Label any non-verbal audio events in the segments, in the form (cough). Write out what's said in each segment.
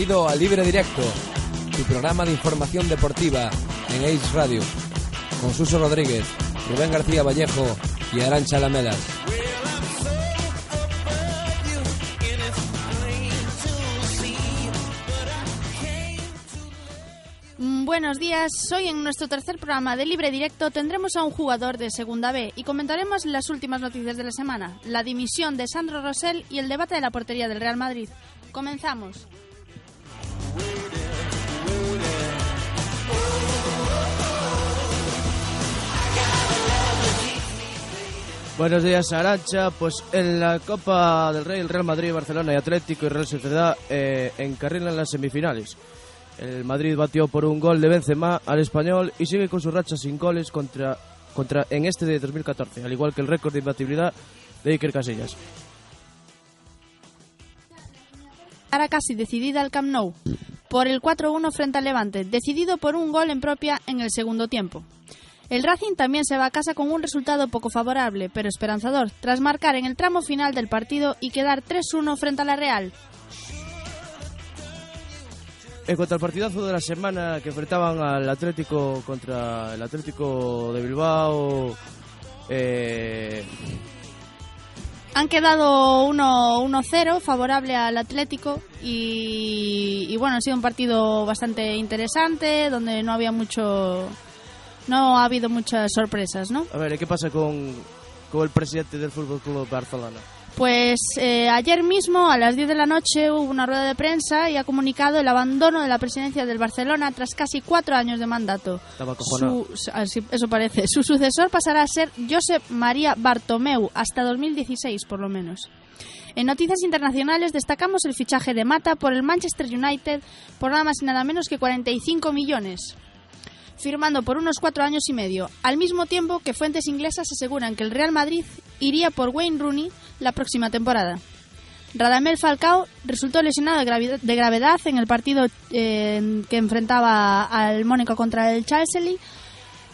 Bienvenido a Libre Directo, tu programa de información deportiva en Ace Radio, con Suso Rodríguez, Rubén García Vallejo y Arancha Lamelas. Buenos días, hoy en nuestro tercer programa de Libre Directo tendremos a un jugador de Segunda B y comentaremos las últimas noticias de la semana, la dimisión de Sandro Rosell y el debate de la portería del Real Madrid. Comenzamos. Buenos días, Arancha. Pues en la Copa del Rey, el Real Madrid, Barcelona y Atlético y Real Sociedad eh, encarrilan las semifinales. El Madrid batió por un gol de Benzema al español y sigue con su racha sin goles contra, contra en este de 2014, al igual que el récord de imbatibilidad de Iker Casillas. Ahora casi decidida el Camp Nou por el 4-1 frente al Levante, decidido por un gol en propia en el segundo tiempo. El Racing también se va a casa con un resultado poco favorable, pero esperanzador, tras marcar en el tramo final del partido y quedar 3-1 frente a la Real. En cuanto al partidazo de la semana que enfrentaban al Atlético contra el Atlético de Bilbao, eh, Han quedado 1-0 favorable al Atlético y, y bueno, ha sido un partido bastante interesante donde no había mucho... No ha habido muchas sorpresas, ¿no? a ver, ¿qué pasa con, con el presidente del Fútbol Club Barcelona? Pues eh, ayer mismo a las 10 de la noche hubo una rueda de prensa y ha comunicado el abandono de la presidencia del Barcelona tras casi cuatro años de mandato. Su- así- eso parece. Su sucesor pasará a ser Josep María Bartomeu hasta 2016 por lo menos. En noticias internacionales destacamos el fichaje de Mata por el Manchester United por nada más y nada menos que 45 millones firmando por unos cuatro años y medio, al mismo tiempo que fuentes inglesas aseguran que el Real Madrid iría por Wayne Rooney la próxima temporada. Radamel Falcao resultó lesionado de gravedad, en el partido eh, que enfrentaba al Mónaco contra el Chelsea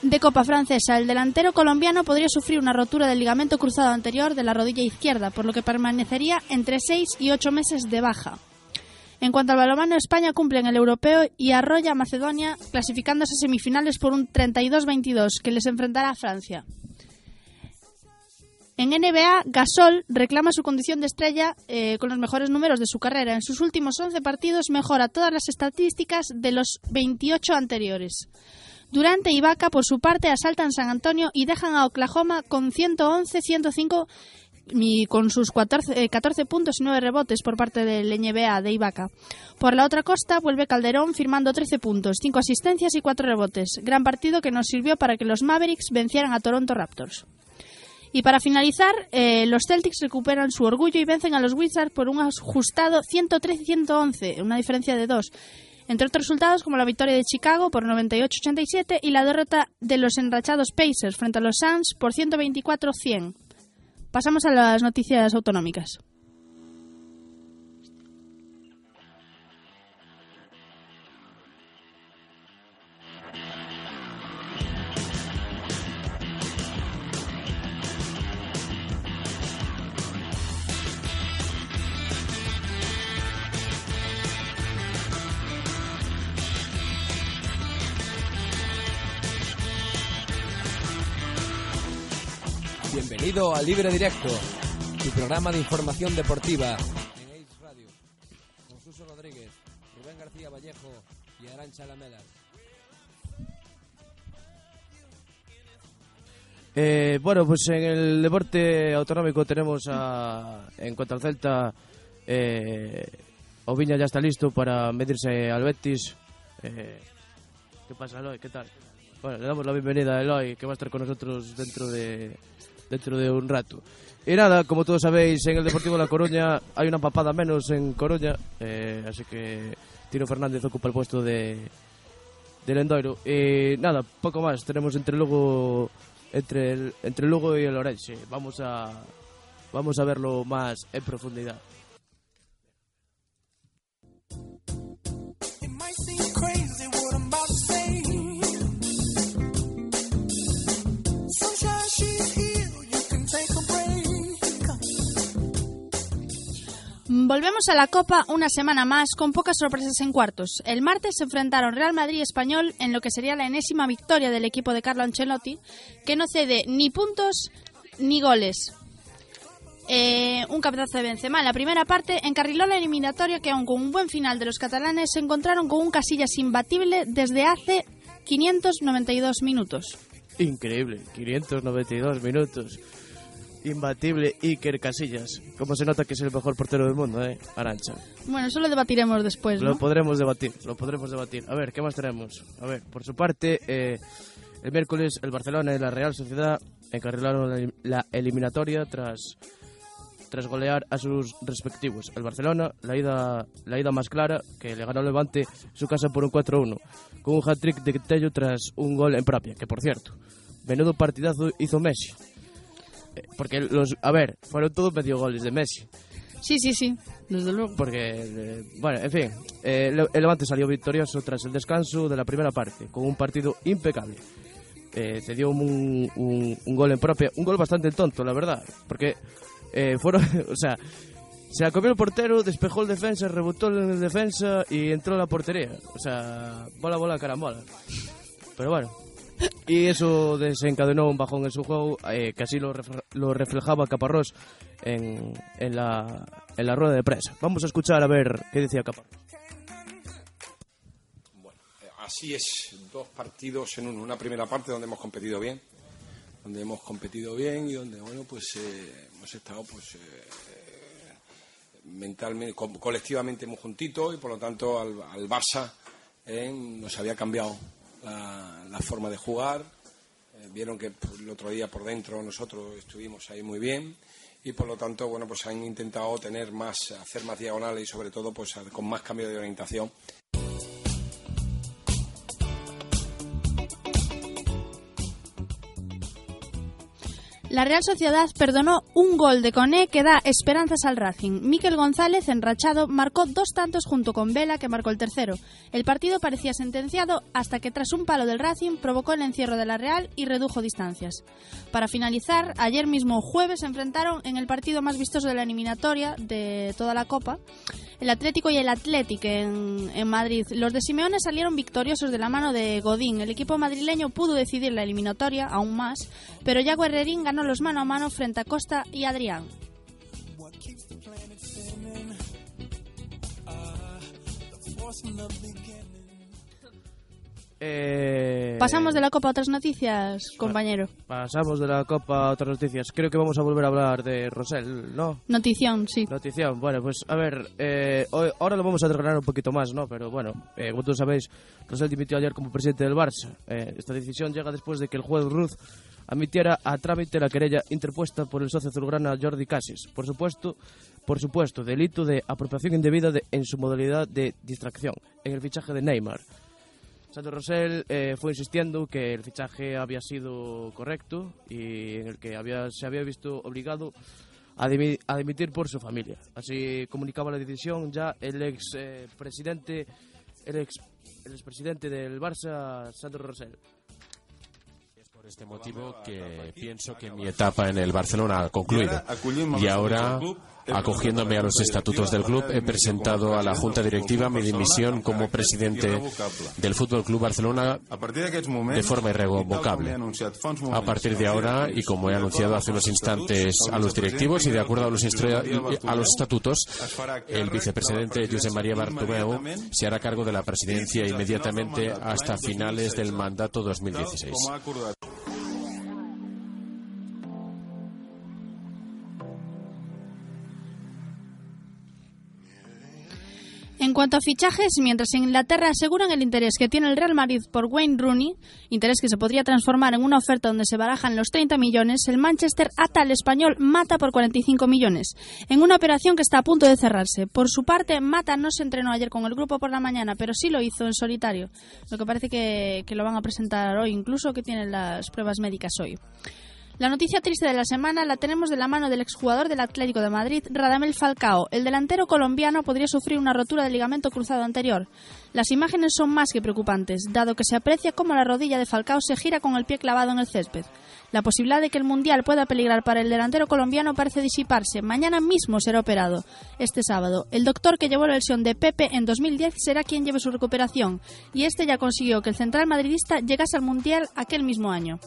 de Copa Francesa. El delantero colombiano podría sufrir una rotura del ligamento cruzado anterior de la rodilla izquierda, por lo que permanecería entre seis y ocho meses de baja. En cuanto al balonmano, España cumple en el europeo y arrolla a Macedonia, clasificándose a semifinales por un 32-22 que les enfrentará a Francia. En NBA, Gasol reclama su condición de estrella eh, con los mejores números de su carrera. En sus últimos 11 partidos mejora todas las estadísticas de los 28 anteriores. Durante y Vaca, por su parte, asaltan San Antonio y dejan a Oklahoma con 111-105 y con sus 14, eh, 14 puntos y 9 rebotes por parte del NBA de Ibaka. Por la otra costa vuelve Calderón firmando 13 puntos, 5 asistencias y 4 rebotes. Gran partido que nos sirvió para que los Mavericks vencieran a Toronto Raptors. Y para finalizar, eh, los Celtics recuperan su orgullo y vencen a los Wizards por un ajustado 113-111, una diferencia de 2. Entre otros resultados como la victoria de Chicago por 98-87 y la derrota de los enrachados Pacers frente a los Suns por 124-100. Pasamos a las noticias autonómicas. Bienvenido a Libre Directo, tu programa de información deportiva en Ace Radio, con Suso Rodríguez, Rubén García Vallejo y Arancha Lamelas. Eh, bueno, pues en el deporte autonómico tenemos a, en cuanto al Celta, eh, Oviña ya está listo para medirse al Betis. Eh, ¿Qué pasa, Eloy? ¿Qué tal? Bueno, le damos la bienvenida a Eloy, que va a estar con nosotros dentro de, dentro de un rato. E nada, como todos sabéis, en el Deportivo La Coruña hai unha papada menos en Coruña, eh, así que Tino Fernández ocupa el puesto de, de Lendoiro. E nada, pouco máis, tenemos entre Lugo entre el, entre Lugo e el Orense. Vamos a vamos a verlo máis en profundidade. Volvemos a la Copa una semana más con pocas sorpresas en cuartos. El martes se enfrentaron Real Madrid y Español en lo que sería la enésima victoria del equipo de Carlo Ancelotti, que no cede ni puntos ni goles. Eh, un capitazo de Benzema en la primera parte encarriló la eliminatoria que aun con un buen final de los catalanes se encontraron con un Casillas imbatible desde hace 592 minutos. Increíble, 592 minutos. Imbatible Iker Casillas. Como se nota que es el mejor portero del mundo, ¿eh? Arancha. Bueno, eso lo debatiremos después, Lo ¿no? podremos debatir, lo podremos debatir. A ver, ¿qué más tenemos? A ver, por su parte, eh, el miércoles el Barcelona y la Real Sociedad encarrilaron la, eliminatoria tras tras golear a sus respectivos. El Barcelona, la ida, la ida más clara, que le ganó al Levante su casa por un 4-1, con un hat-trick de Tello tras un gol en propia, que por cierto, menudo partidazo hizo Messi. Porque los, a ver, fueron todos medio goles de Messi. Sí, sí, sí, desde luego. Porque, eh, bueno, en fin, eh, el Levante salió victorioso tras el descanso de la primera parte, con un partido impecable. Eh, cedió un, un- un gol en propia, un gol bastante tonto, la verdad, porque eh, fueron, (laughs) o sea, se la comió el portero, despejó el defensa, rebotó en el defensa y entró en la portería. O sea, bola, bola, carambola. Pero bueno. Y eso desencadenó un bajón en su juego, eh, que así lo, lo reflejaba Caparrós en, en, la, en la rueda de prensa. Vamos a escuchar a ver qué decía Caparrós. Eh, Así es, dos partidos en uno. Una primera parte donde hemos competido bien, donde hemos competido bien y donde, bueno, pues eh, hemos estado, pues, eh, mentalmente, co- colectivamente muy juntitos y por lo tanto al, al Barça eh, nos había cambiado la, forma de jugar. Eh, vieron que el otro día por dentro nosotros estuvimos ahí muy bien y por lo tanto, bueno, pues han intentado tener más, hacer más diagonales y sobre todo, pues con más cambio de orientación. La Real Sociedad perdonó un gol de Coné que da esperanzas al Racing. Miquel González, enrachado, marcó dos tantos junto con Vela, que marcó el tercero. El partido parecía sentenciado hasta que tras un palo del Racing provocó el encierro de la Real y redujo distancias. Para finalizar, ayer mismo jueves se enfrentaron en el partido más vistoso de la eliminatoria de toda la Copa, el Atlético y el Athletic en, Madrid. Los de Simeone salieron victoriosos de la mano de Godín. El equipo madrileño pudo decidir la eliminatoria aún más, pero ya Guerrerín ganó los mano a mano frente a Costa y Adrián. Eh, Pasamos de la Copa a otras noticias, compañero. Pasamos de la Copa a otras noticias. Creo que vamos a volver a hablar de Rosell, ¿no? Notición, sí. Notición. Bueno, pues a ver, eh, hoy- ahora lo vamos a desgranar un poquito más, ¿no? Pero bueno, eh, como todos sabéis, Rosell dimitió ayer como presidente del Barça. Eh, esta decisión llega después de que el juez Ruth admitiera a trámite la querella interpuesta por el socio azulgrana Jordi Casis. Por supuesto, por supuesto, delito de apropiación indebida de- en su modalidad de distracción en el fichaje de Neymar. Santo Rosell eh, fue insistiendo que el fichaje había sido correcto y en el que había, se había visto obligado a, dimi- a dimitir por su familia. Así comunicaba la decisión ya el ex eh, presidente, el ex el expresidente del Barça, Santo Rosell. Por este motivo que pienso que mi etapa en el Barcelona ha concluido. Y ahora, acogiéndome a los estatutos del club, he presentado a la Junta Directiva mi dimisión como presidente del Fútbol Club Barcelona de forma irrevocable. A partir de ahora, y como he anunciado hace unos instantes a los directivos y de acuerdo a los, estatutos, el vicepresidente José María Bartomeu se hará cargo de la presidencia inmediatamente hasta finales del mandato 2016. Cuanto a fichajes, mientras en Inglaterra aseguran el interés que tiene el Real Madrid por Wayne Rooney, interés que se podría transformar en una oferta donde se barajan los 30 millones, el Manchester ata al español Mata por 45 millones, en una operación que está a punto de cerrarse. Por su parte, Mata no se entrenó ayer con el grupo por la mañana, pero sí lo hizo en solitario, lo que parece que, que lo van a presentar hoy, incluso que tienen las pruebas médicas hoy. La noticia triste de la semana la tenemos de la mano del exjugador del Atlético de Madrid, Radamel Falcao. El delantero colombiano podría sufrir una rotura del ligamento cruzado anterior. Las imágenes son más que preocupantes, dado que se aprecia cómo la rodilla de Falcao se gira con el pie clavado en el césped. La posibilidad de que el Mundial pueda peligrar para el delantero colombiano parece disiparse. Mañana mismo será operado. Este sábado, el doctor que llevó la lesión de Pepe en 2010 será quien lleve su recuperación, y este ya consiguió que el central madridista llegase al Mundial aquel mismo año.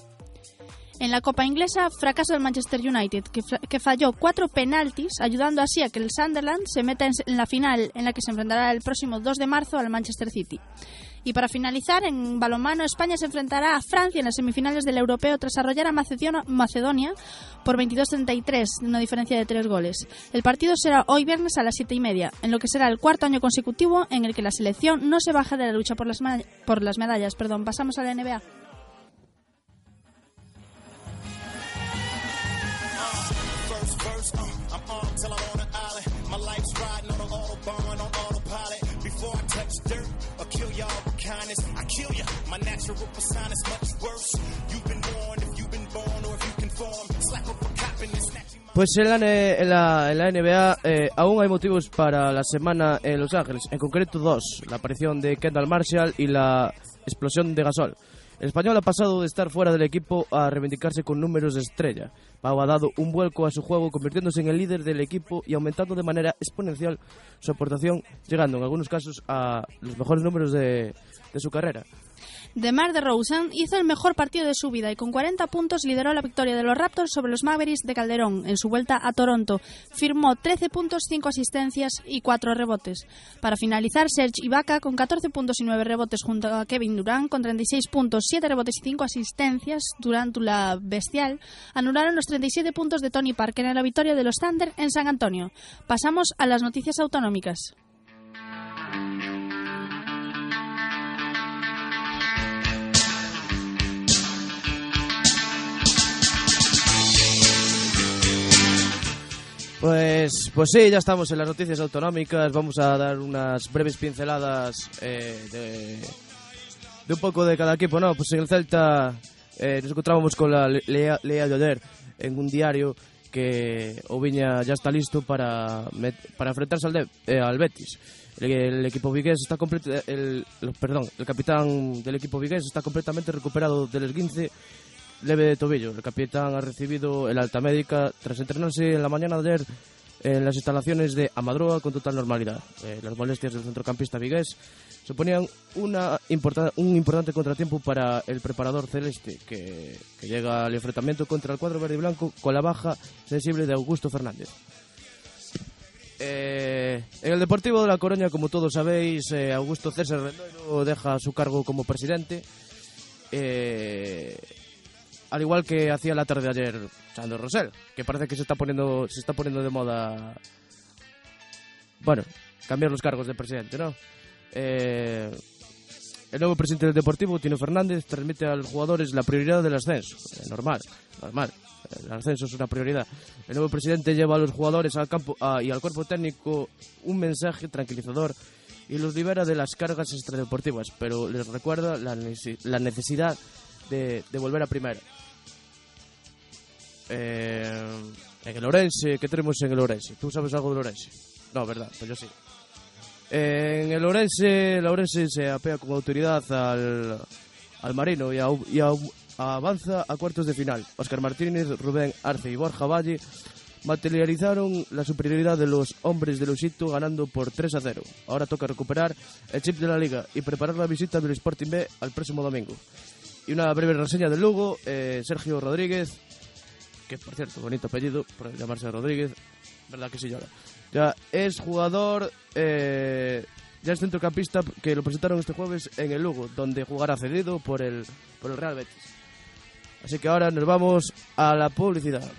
En la Copa Inglesa, fracaso del Manchester United, que, que, falló cuatro penaltis, ayudando así a que el Sunderland se meta en, la final en la que se enfrentará el próximo 2 de marzo al Manchester City. Y para finalizar, en balonmano, España se enfrentará a Francia en las semifinales del Europeo tras arrollar a Macedonia, por 22-33, una diferencia de tres goles. El partido será hoy viernes a las siete y media, en lo que será el cuarto año consecutivo en el que la selección no se baja de la lucha por las, por las medallas. Perdón, pasamos a la NBA. Verse. Uh, I'm armed till I'm on an island. My life's riding on an autobahn on autopilot. Before I touch dirt or kill y'all with kindness, I kill ya. My natural persona is much worse. You've been warned if you've been born or if you conform. Slap up a cop and snatch Pues en la, en la, en la NBA eh, aún hay motivos para la semana en Los Ángeles, en concreto dos, la aparición de Kendall Marshall y la explosión de Gasol. El español ha pasado de estar fuera del equipo a reivindicarse con números de estrella. Pau ha dado un vuelco a su juego, convirtiéndose en el líder del equipo y aumentando de manera exponencial su aportación, llegando en algunos casos a los mejores números de, de su carrera. DeMar DeRozan hizo el mejor partido de su vida y con 40 puntos lideró la victoria de los Raptors sobre los Mavericks de Calderón en su vuelta a Toronto. Firmó 13 puntos, 5 asistencias y 4 rebotes. Para finalizar, Serge Ibaka con 14 puntos y 9 rebotes junto a Kevin Durant con 36 puntos, 7 rebotes y 5 asistencias durante la bestial anularon los 37 puntos de Tony Parker en la victoria de los Thunder en San Antonio. Pasamos a las noticias autonómicas. Pues, pues sí, ya estamos en las noticias autonómicas. Vamos a dar unas breves pinceladas eh, de, de, un poco de cada equipo. No, pues en el Celta eh, nos encontrábamos con la lea, lea de ayer en un diario que Oviña ya está listo para, met, para enfrentarse al, de, eh, al Betis. El, el, equipo vigués está completo, el, perdón, el capitán del equipo vigués está completamente recuperado del esguince leve de tobillo. El capitán ha recibido el alta médica tras entrenarse en la mañana de ayer en las instalaciones de Amadroa con total normalidad. Eh, las molestias del centrocampista vigués suponían una importa un importante contratiempo para el preparador celeste, que, que, llega al enfrentamiento contra el cuadro verde y blanco con la baja sensible de Augusto Fernández. Eh, en el Deportivo de La Coruña, como todos sabéis, eh, Augusto César Rendoiro deja su cargo como presidente. Eh, al igual que hacía la tarde de ayer Sandro Rosell, que parece que se está poniendo se está poniendo de moda bueno, cambiar los cargos de presidente, ¿no? Eh, el nuevo presidente del Deportivo, Tino Fernández, transmite a los jugadores la prioridad del ascenso. Eh, normal, normal. El ascenso es una prioridad. El nuevo presidente lleva a los jugadores al campo a, y al cuerpo técnico un mensaje tranquilizador y los libera de las cargas extradeportivas, pero les recuerda la, necesidad de, de volver a primera. eh, en el Orense, que tenemos en el Orense? Tú sabes algo del Orense? No, verdad, pues yo sí. Eh, en el Orense, el Orense se apea con autoridad al, al Marino y, a, y a, avanza a cuartos de final. Oscar Martínez, Rubén Arce y Borja Valle materializaron la superioridad de los hombres de Luisito ganando por 3 a 0. Ahora toca recuperar el chip de la liga y preparar la visita del Sporting B al próximo domingo. Y una breve reseña del Lugo, eh, Sergio Rodríguez, que por cierto, bonito apellido, por llamarse Rodríguez, verdad que sí, ya, ya es jugador, eh, ya es centrocampista que lo presentaron este jueves en el Lugo, donde jugará cedido por el, por el Real Betis. Así que ahora nos vamos a la publicidad.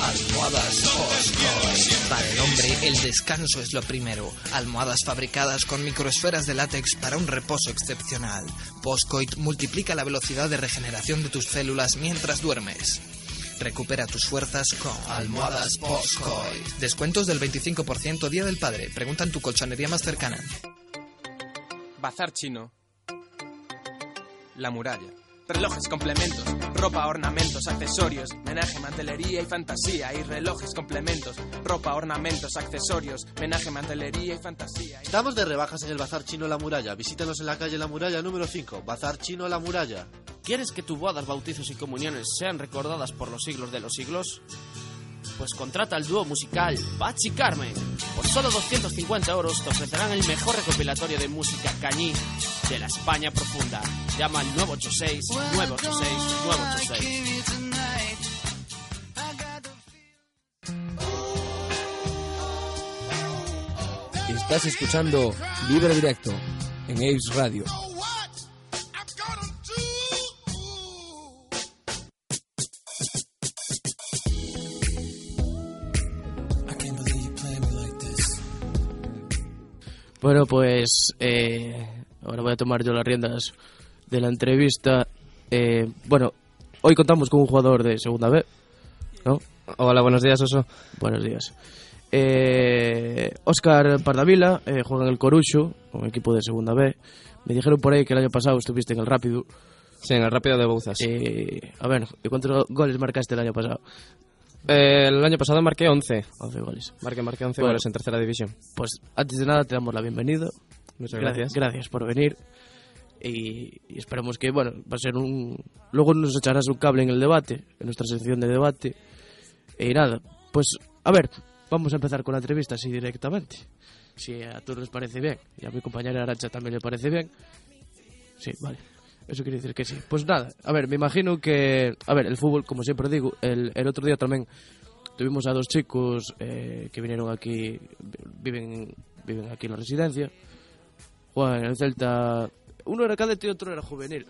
Almohadas Postcoit. Para el hombre, el descanso es lo primero. Almohadas fabricadas con microesferas de látex para un reposo excepcional. Postcoit multiplica la velocidad de regeneración de tus células mientras duermes. Recupera tus fuerzas con almohadas Postcoit. Descuentos del 25% Día del Padre. Pregunta en tu colchonería más cercana. Bazar chino. La muralla. Relojes, complementos, ropa, ornamentos, accesorios, menaje, mantelería y fantasía. Y relojes, complementos, ropa, ornamentos, accesorios, menaje, mantelería y fantasía. Estamos de rebajas en el Bazar Chino La Muralla. Visítanos en la calle La Muralla número 5. Bazar Chino La Muralla. ¿Quieres que tus bodas, bautizos y comuniones sean recordadas por los siglos de los siglos? Pues contrata al dúo musical Bachi Carmen. Por solo 250 euros te ofrecerán el mejor recopilatorio de música cañí de la España profunda. Llama al 986 986 986. Estás escuchando Libre Directo en Ace Radio. Bueno, pues eh, ahora voy a tomar yo las riendas de la entrevista. Eh, bueno, hoy contamos con un jugador de segunda B, ¿no? Hola, buenos días, Oso. Buenos días. Eh, Óscar Pardavila eh, juega en el Corucho, un equipo de segunda B. Me dijeron por ahí que el año pasado estuviste en el Rápido. Sí, en el Rápido de Bouzas. Eh, a ver, ¿y cuántos goles marcaste el año pasado? Eh, el año pasado marqué 11. 11 goles. Marqué, marqué 11 Bueno. goles en tercera división. Pues antes de nada te damos la bienvenida. Muchas Gra- gracias. Gracias por venir. e, e esperamos que, bueno, va a ser un... Logo nos echarás un cable en el debate, en nuestra sección de debate. E nada, pues, a ver, vamos a empezar con la entrevista así directamente. Si a todos les parece bien, y a mi compañera Arancha también le parece bien. Sí, vale. Eso quiere decir que sí. Pues nada, a ver, me imagino que... A ver, el fútbol, como siempre digo, el, el otro día también tuvimos a dos chicos eh, que vinieron aquí, viven, viven aquí en la residencia. Juegan en el Celta Uno era cadete y otro era juvenil.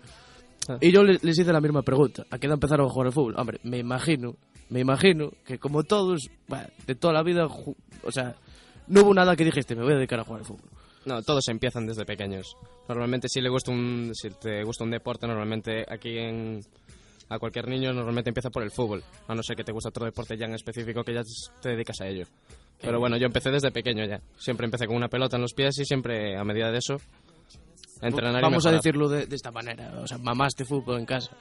Y yo le- les hice la misma pregunta. ¿A qué edad empezaron a jugar al fútbol? Hombre, me imagino, me imagino que como todos, bah, de toda la vida, o sea, no hubo nada que dijiste, me voy a dedicar a jugar al fútbol. No, todos empiezan desde pequeños. Normalmente si le gusta un si te gusta un deporte, normalmente aquí en a cualquier niño normalmente empieza por el fútbol, a no ser que te guste otro deporte ya en específico que ya te dedicas a ello. Pero bueno, yo empecé desde pequeño ya. Siempre empecé con una pelota en los pies y siempre a medida de eso y Vamos a decirlo de, de esta manera. O sea, mamaste fútbol en casa.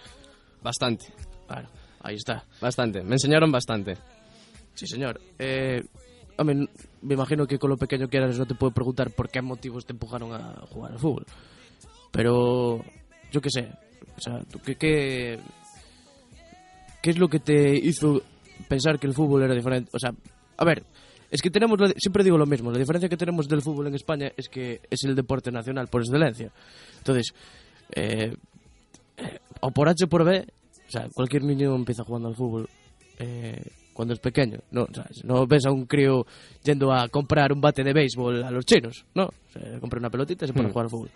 Bastante. Claro, ahí está. Bastante. Me enseñaron bastante. Sí, señor. Eh, me imagino que con lo pequeño que eras no te puedo preguntar por qué motivos te empujaron a jugar al fútbol. Pero yo qué sé. O sea, ¿tú ¿qué, qué, qué es lo que te hizo pensar que el fútbol era diferente? O sea, a ver, es que tenemos, siempre digo lo mismo, la diferencia que tenemos del fútbol en España es que es el deporte nacional por excelencia. Entonces, eh, eh, o por H o por B, o sea, cualquier niño empieza jugando al fútbol eh, cuando es pequeño. No, o sea, no ves a un crío yendo a comprar un bate de béisbol a los chinos, no. Se compra una pelotita y se pone a Hmm. jugar al fútbol.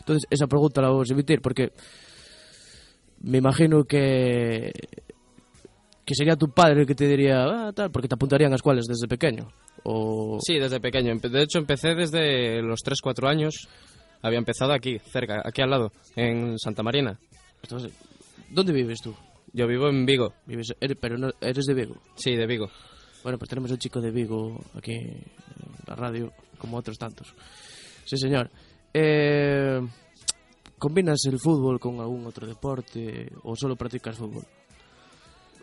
Entonces, esa pregunta la vamos a emitir porque me imagino que que sería tu padre el que te diría, ah, tal, porque te apuntarían a escuelas desde pequeño. O... Sí, desde pequeño. De hecho, empecé desde los 3-4 años. Había empezado aquí, cerca, aquí al lado, en Santa Marina. Entonces, ¿dónde vives tú? Yo vivo en Vigo. Vives, eres- pero no, eres de Vigo. Sí, de Vigo. Bueno, pues tenemos un chico de Vigo aquí en la radio, como otros tantos. Sí, señor. Eh, ¿Combinas el fútbol con algún otro deporte o solo practicas fútbol?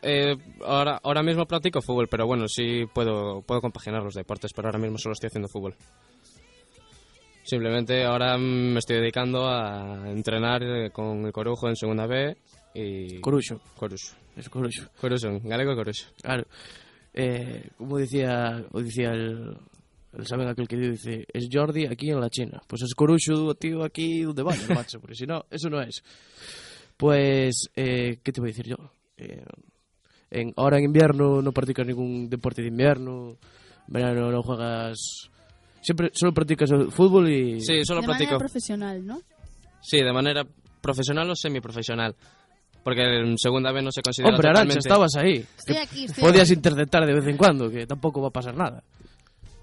Eh, ahora, ahora mismo practico fútbol, pero bueno, sí puedo, puedo compaginar los deportes, pero ahora mismo solo estoy haciendo fútbol. Simplemente ahora me estoy dedicando a entrenar eh, con el Corujo en segunda B y... Corucho. Corucho. Es Corucho. Corucho, galego Corucho. Claro. Eh, como decía, o decía el, el saben aquel que dice, es Jordi aquí en la China. Pues es Corucho, tío, aquí donde vaya, (laughs) macho, porque si no, eso no es. Pues, eh, ¿qué te voy a decir yo? Eh, en, ahora en invierno no practicas ningún deporte de invierno, en verano no juegas... Siempre solo practicas el fútbol y... Sí, solo de practico. manera profesional, ¿no? Sí, de manera profesional o semiprofesional. Porque en segunda vez no se considera Hombre, Arancha, totalmente... estabas ahí. Estoy aquí, estoy Podías aquí. interceptar de vez en cuando, que tampoco va a pasar nada.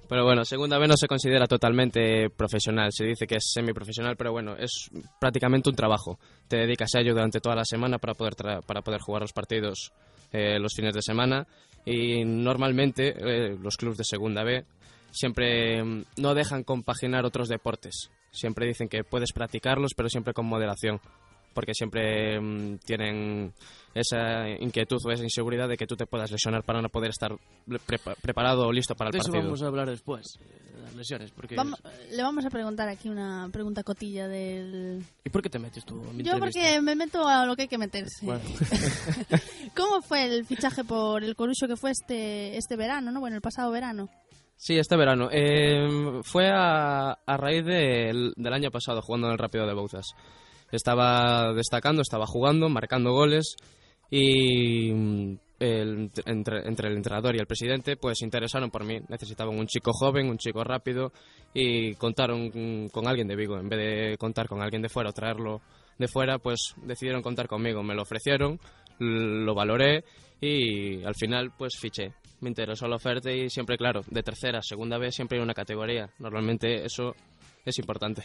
Pero bueno, segunda vez no se considera totalmente profesional. Se dice que es semiprofesional, pero bueno, es prácticamente un trabajo. Te dedicas a ello durante toda la semana para poder, tra- para poder jugar los partidos eh, los fines de semana. Y normalmente eh, los clubes de segunda B siempre mm, no dejan compaginar otros deportes. Siempre dicen que puedes practicarlos, pero siempre con moderación. Porque siempre mm, tienen esa inquietud o esa inseguridad de que tú te puedas lesionar para no poder estar prepa- preparado o listo para el De eso partido. vamos a hablar después, eh, de las lesiones. Porque Vamos- le vamos a preguntar aquí una pregunta cotilla del... ¿Y por qué te metes tú? en mi Yo entrevista? porque me meto a lo que hay que meterse. Bueno. (laughs) ¿Cómo fue el fichaje por el Corucho que fue este, este verano, no? Bueno, el pasado verano. Sí, este verano. Eh, fue a, a raíz del, del año pasado jugando en el Rápido de Bouzas. Estaba destacando, estaba jugando, marcando goles y mm, el- entre, entre el entrenador y el presidente pues interesaron por mí. Necesitaban un chico joven, un chico rápido y contaron con alguien de Vigo. En vez de contar con alguien de fuera o traerlo de fuera, pues decidieron contar conmigo. Me lo ofrecieron, lo valoré y al final pues fiché. Me interesó la oferta y siempre, claro, de tercera, segunda vez siempre hay una categoría. Normalmente eso es importante.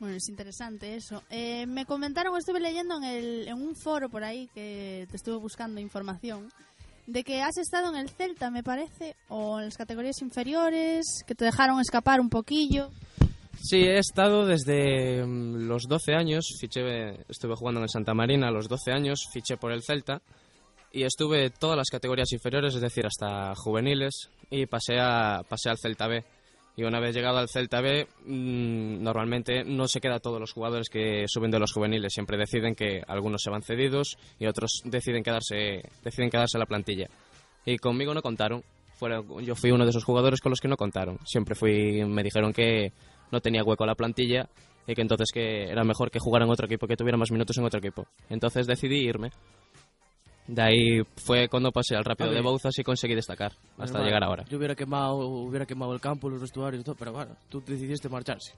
Bueno, es interesante eso. Eh, me comentaron, estuve leyendo en, el, en un foro por ahí que te estuve buscando información, de que has estado en el Celta, me parece, o en las categorías inferiores, que te dejaron escapar un poquillo. Sí, he estado desde mm, los 12 años, fiché, estuve jugando en el Santa Marina a los 12 años, fiché por el Celta y estuve todas las categorías inferiores, es decir, hasta juveniles y pasé, a, pasé al Celta B. Y una vez llegado al Celta B, mm, normalmente no se queda todos los jugadores que suben de los juveniles, siempre deciden que algunos se van cedidos y otros deciden quedarse, deciden quedarse en la plantilla. Y conmigo no contaron, yo fui uno de esos jugadores con los que no contaron. Siempre fui, me dijeron que no tenía hueco la plantilla y que entonces que era mejor que jugara en otro equipo, que tuviera más minutos en otro equipo. Entonces decidí irme. De ahí fue cuando pasé al rápido A de Bouzas y conseguí destacar hasta llegar ahora. Yo hubiera quemado, hubiera quemado el campo, los vestuarios y todo, pero bueno, tú decidiste marcharse.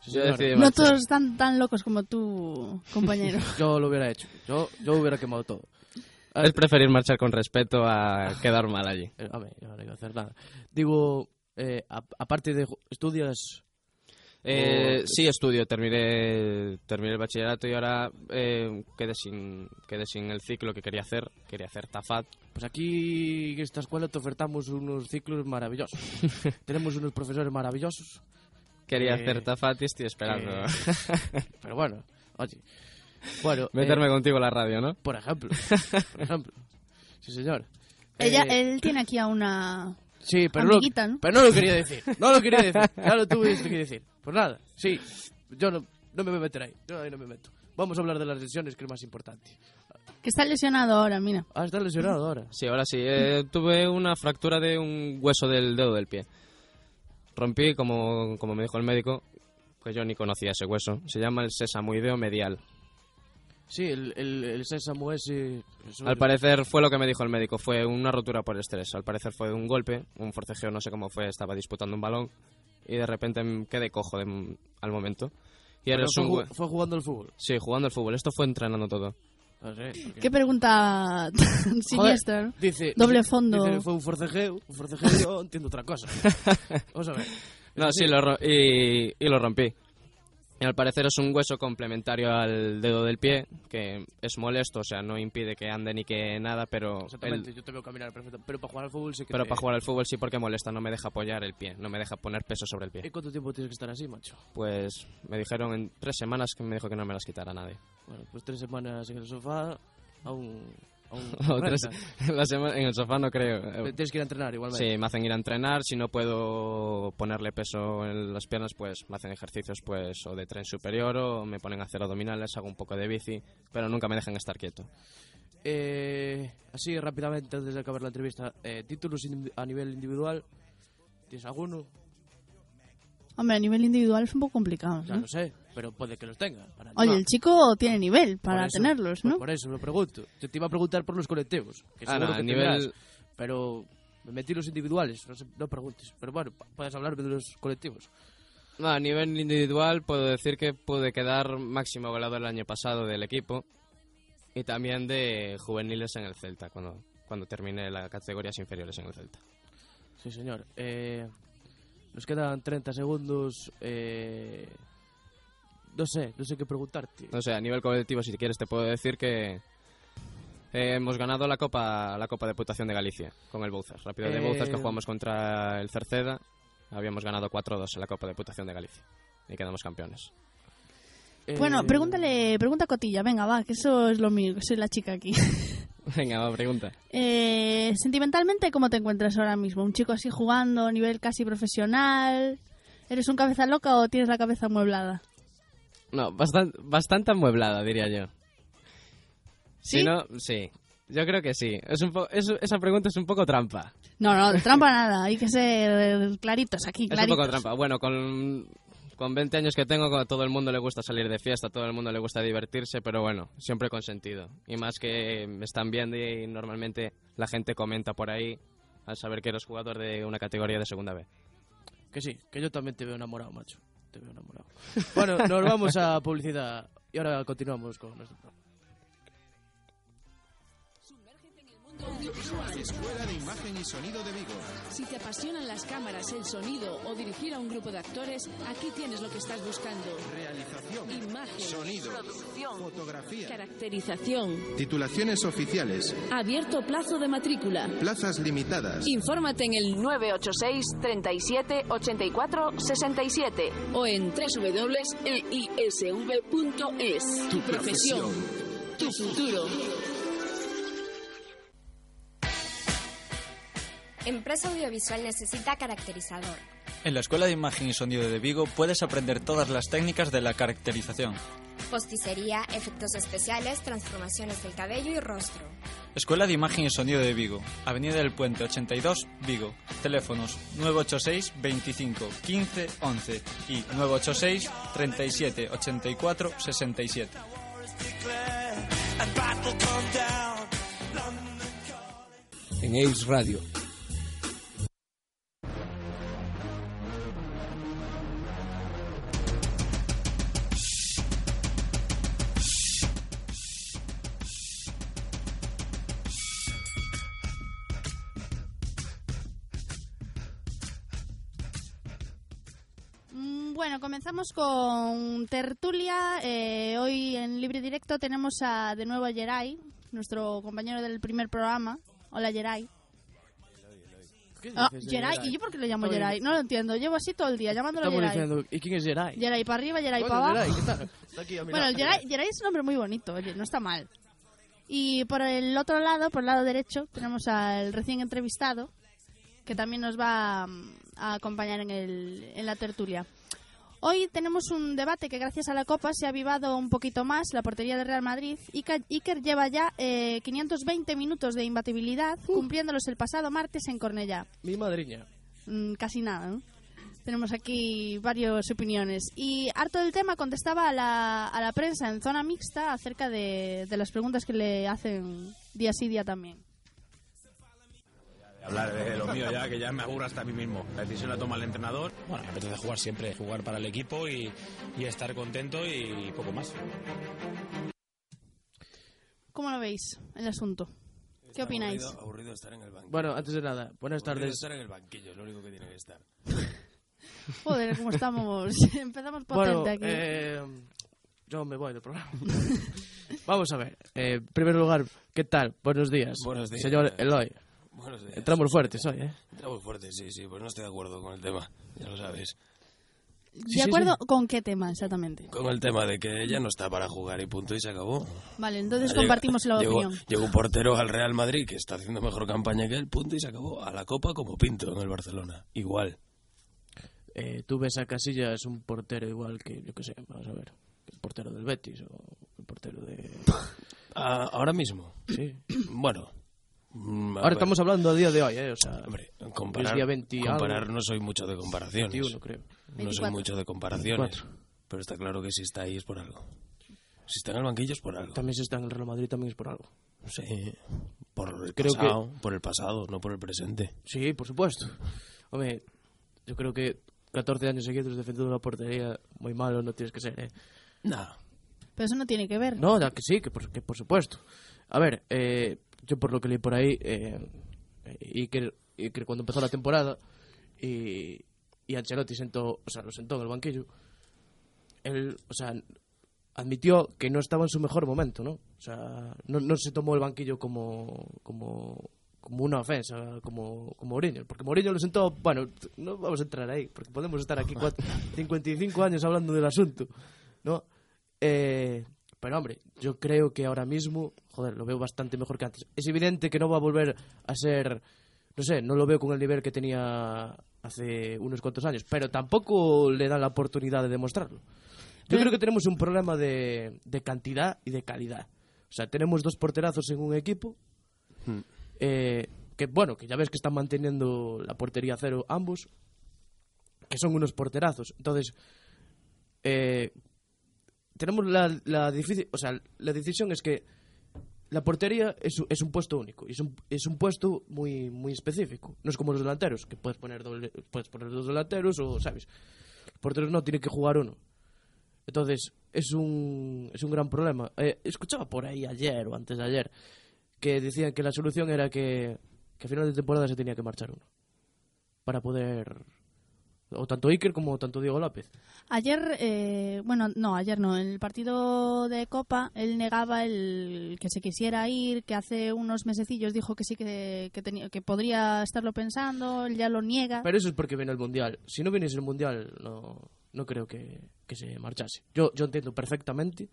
Sí, Yo señor. decidí No todos están tan locos como tú, compañero. (laughs) Yo lo hubiera hecho. Yo, yo hubiera quemado todo. Es preferir marchar con respeto a quedar mal allí. Eh, A ver, yo no hay que hacer nada. Digo, eh, a- aparte de estudias... Eh, o- sí, estudio, terminé, terminé el bachillerato y ahora eh, quedé, sin, quedé sin el ciclo que quería hacer. Quería hacer TAFAT. Pues aquí en esta escuela te ofertamos unos ciclos maravillosos. (laughs) Tenemos unos profesores maravillosos. Quería que- hacer TAFAT y estoy esperando. pero bueno, oye. Bueno, (laughs) Meterme eh, contigo en la radio, ¿no? Por ejemplo. (laughs) Por ejemplo. Sí, señor. Ella, Eh, él tiene aquí a una Sí, pero no, pero no lo quería decir. No lo quería decir. Ya lo tuviste que decir. Pues nada, sí. Yo no, no me voy a meter ahí. Yo ahí no me meto. Vamos a hablar de las lesiones, que es más importante. Que está lesionado ahora, mira. Ah, está lesionado ahora. Sí, ahora sí. Eh, tuve una fractura de un hueso del dedo del pie. Rompí, como, como me dijo el médico, que yo ni conocía ese hueso. Se llama el sesamoideo medial. Sí, el, el, el sésamo ese... eso Al parecer fue lo que me dijo el médico, fue una rotura por estrés. Al parecer fue un golpe, un forcejeo, no sé cómo fue, estaba disputando un balón y de repente me quedé cojo de- al momento. Y eres fue, un fue jugando al fútbol. Sí, jugando al fútbol. Esto fue entrenando todo. Ah, sí, porque- Qué pregunta siniestra, ¿no? Dice, Doble fondo. dice, fue un forcejeo, un forcejeo, yo entiendo otra cosa. (laughs) Vamos a ver. No, sí, lo y, y lo rompí. Y al parecer es un hueso complementario al dedo del pie, que es molesto, o sea, no impide que ande ni que nada, pero... Exactamente, el- yo te veo caminar perfecto. Pero para jugar al fútbol sí que pero te- para jugar al fútbol sí porque molesta, no me deja apoyar el pie, no me deja poner peso sobre el ¿Y pie. cuánto tiempo tienes que estar así, macho? Pues me dijeron en tres semanas que me dijo que no me las quitara nadie. Bueno, pues tres semanas en el sofá, aún... (laughs) O tres- la en el sofá no creo. Tienes que ir a entrenar igualmente. Sí, me hacen ir a entrenar. Si no puedo ponerle peso en las piernas, pues me hacen ejercicios pues o de tren superior o me ponen a hacer abdominales, hago un poco de bici, pero nunca me dejan estar quieto. Eh, así rápidamente, antes de acabar la entrevista, eh, títulos a nivel individual, ¿tienes alguno? Hombre, a nivel individual es un poco complicado, Ya ¿no? lo sé, pero puede que los tenga. para Oye, animar. el chico tiene nivel para eso- tenerlos, pues ¿no? por eso lo pregunto. Yo te iba a preguntar por los colectivos, que Ah, seguro no, que a nivel- tendrás, pero me metí los individuales, no, sé- no preguntes. Pero bueno, puedes hablarme de los colectivos. No, a nivel individual puedo decir que pude quedar máximo goleador el año pasado del equipo y también de juveniles en el Celta, cuando, cuando termine las categorías inferiores en el Celta. Sí, señor. Eh, nos quedan 30 segundos. Eh, no sé, no sé qué preguntarte. No sé, a nivel colectivo, si quieres, te puedo decir que eh, hemos ganado la Copa la Copa de Putación de Galicia con el Bouzas. Rápido de Eh, Bouzas que jugamos contra el Cerceda. Habíamos ganado 4-2 en la Copa de Putación de Galicia y quedamos campeones. Bueno, pregúntale, pregunta a Cotilla, venga, va, que eso es lo mío, que soy la chica aquí. (laughs) Venga, va, pregunta. Eh, sentimentalmente, ¿cómo te encuentras ahora mismo? ¿Un chico así jugando a nivel casi profesional? ¿Eres un cabeza loca o tienes la cabeza amueblada? No, bastante, bastante amueblada, diría yo. ¿Sí? Si no, sí. Yo creo que sí. Es un po- es- esa pregunta es un poco trampa. No, no, de trampa nada, hay que ser claritos aquí, Es un claritos. poco trampa. Bueno, con, con 20 años que tengo, a todo el mundo le gusta salir de fiesta, a todo el mundo le gusta divertirse, pero bueno, siempre con sentido. Y más que me están viendo y normalmente la gente comenta por ahí al saber que eres jugador de una categoría de segunda B. Que sí, que yo también te veo enamorado, macho. Te veo enamorado. Bueno, nos vamos a publicidad y ahora continuamos con nuestro programa. Escuela de Imagen y Sonido de Vigo. Si te apasionan las cámaras, el sonido o dirigir a un grupo de actores, aquí tienes lo que estás buscando. Realización. Imagen. Sonido. Producción. Fotografía. Caracterización. Titulaciones oficiales. Abierto plazo de matrícula. Plazas limitadas. Infórmate en el 986 37 84 67 o en www.eisv.es. Tu profesión, tu futuro. Empresa audiovisual necesita caracterizador. En la Escuela de Imagen y Sonido de Vigo puedes aprender todas las técnicas de la caracterización. Posticería, efectos especiales, transformaciones del cabello y rostro. Escuela de Imagen y Sonido de Vigo, Avenida del Puente 82, Vigo. Teléfonos 986 25 15 11 y 986 37 84 67. En Ace Radio. Comenzamos con tertulia. Eh, hoy en Libre Directo tenemos a, de nuevo a Geray, nuestro compañero del primer programa. Hola, Geray. ¿Qué Ah, dices Geray? ¿y yo por qué le llamo. Geray? No lo entiendo. Llevo así todo el día llamándolo Estamos Geray. diciendo, ¿y quién es Geray? Geray para arriba, Geray Bueno, para abajo. Bueno, Geray, Geray es un nombre muy bonito, oye, no está mal. Y por el otro lado, por el lado derecho, tenemos al recién entrevistado, que también nos va mm, a acompañar en, el, en la tertulia. Hoy tenemos un debate que gracias a la Copa se ha avivado un poquito más, la portería de Real Madrid. Iker lleva ya eh, 520 minutos de imbatibilidad, cumpliéndolos el pasado martes en Cornellá. Mi madriña. Mm, casi nada, ¿no? Tenemos aquí varias opiniones. Y harto del tema contestaba a la, a la prensa en zona mixta acerca de, de las preguntas que le hacen día sí, día también. Hablar de lo mío ya, que ya me aburra hasta a mí mismo. La decisión la toma el entrenador. Bueno, me apetece jugar siempre, jugar para el equipo y, y estar contento y poco más. ¿Cómo lo veis el asunto? ¿Qué opináis? Aburrido, aburrido estar en el banquillo. Bueno, antes de nada, buenas Aburrido tardes. estar en el banquillo, es lo único que tiene que estar. (laughs) Joder, ¿cómo estamos? (laughs) Empezamos Bueno, potente aquí. eh, yo me voy del programa. (laughs) Vamos a ver. eh, en primer lugar, ¿qué tal? Buenos días. Buenos días. Señor Eloy. Buenos días. Entramos fuertes hoy, ¿eh? Entramos fuertes, sí, sí, pues no estoy de acuerdo con el tema, ya lo sabes. ¿De acuerdo con qué tema exactamente? Con el tema de que ya no está para jugar y punto y se acabó. Vale, entonces Llega- compartimos la llegó, opinión. Llegó un portero al Real Madrid que está haciendo mejor campaña que él, punto y se acabó. A la Copa como Pinto en el Barcelona. Igual. Eh, tú ves a Casillas un portero igual que, yo qué sé, vamos a ver, el portero del Betis o el portero de... (laughs) Ah, Ahora mismo. Sí. Bueno. Mm, Ahora ver. estamos hablando a día de hoy, ¿eh? O sea, Hombre, es comparar, día 20 algo. comparar no soy mucho de comparaciones. 21, creo. No 24. soy mucho de comparaciones. 24. Pero está claro que si está ahí es por algo. Si está en el banquillo es por algo. También si está en el Real Madrid también es por algo. Sí, por el Creo que- pasado, por el pasado, no por el presente. Sí, por supuesto. Hombre, yo creo que 14 años seguidos defendiendo una portería muy malo no tienes que ser, ¿eh? No. Pero eso no tiene que ver. No, ya que sí, que por, que por supuesto. A ver, eh, yo por lo que leí por ahí, eh, Iker, Iker cuando empezó la temporada y, y Ancelotti sentó, o sea, lo sentó en el banquillo, él, o sea, admitió que no estaba en su mejor momento, ¿no? O sea, no, no se tomó el banquillo como, como, como una ofensa, como, como Mourinho. Porque Mourinho lo sentó, bueno, no vamos a entrar ahí, porque podemos estar aquí cuatro- (laughs) 55 años hablando del asunto, ¿no? Eh, pero hombre, yo creo que ahora mismo, joder, lo veo bastante mejor que antes. Es evidente que no va a volver a ser, no sé, no lo veo con el nivel que tenía hace unos cuantos años, pero tampoco le dan la oportunidad de demostrarlo. Yo creo que tenemos un problema de, de cantidad y de calidad. O sea, tenemos dos porterazos en un equipo eh, que, bueno, que ya ves que están manteniendo la portería cero ambos, que son unos porterazos. Entonces, eh, tenemos la, la difícil, o sea, la decisión es que la portería es, es un puesto único y es un, es un puesto muy muy específico. No es como los delanteros, que puedes poner doble- puedes poner dos delanteros o, ¿sabes? Los porteros no, tienen que jugar uno. Entonces, es un, es un gran problema. Eh, escuchaba por ahí ayer o antes de ayer que decían que la solución era que, que a final de temporada se tenía que marchar uno. Para poder... O tanto Iker como tanto Diego López. Ayer, eh, bueno, no, ayer no. En el partido de Copa, él negaba el que se quisiera ir, que hace unos mesecillos dijo que sí que, que, tenía, que podría estarlo pensando, él ya lo niega. Pero eso es porque viene el Mundial. Si no viniese el Mundial, no, no creo que, que se marchase. Yo, yo entiendo perfectamente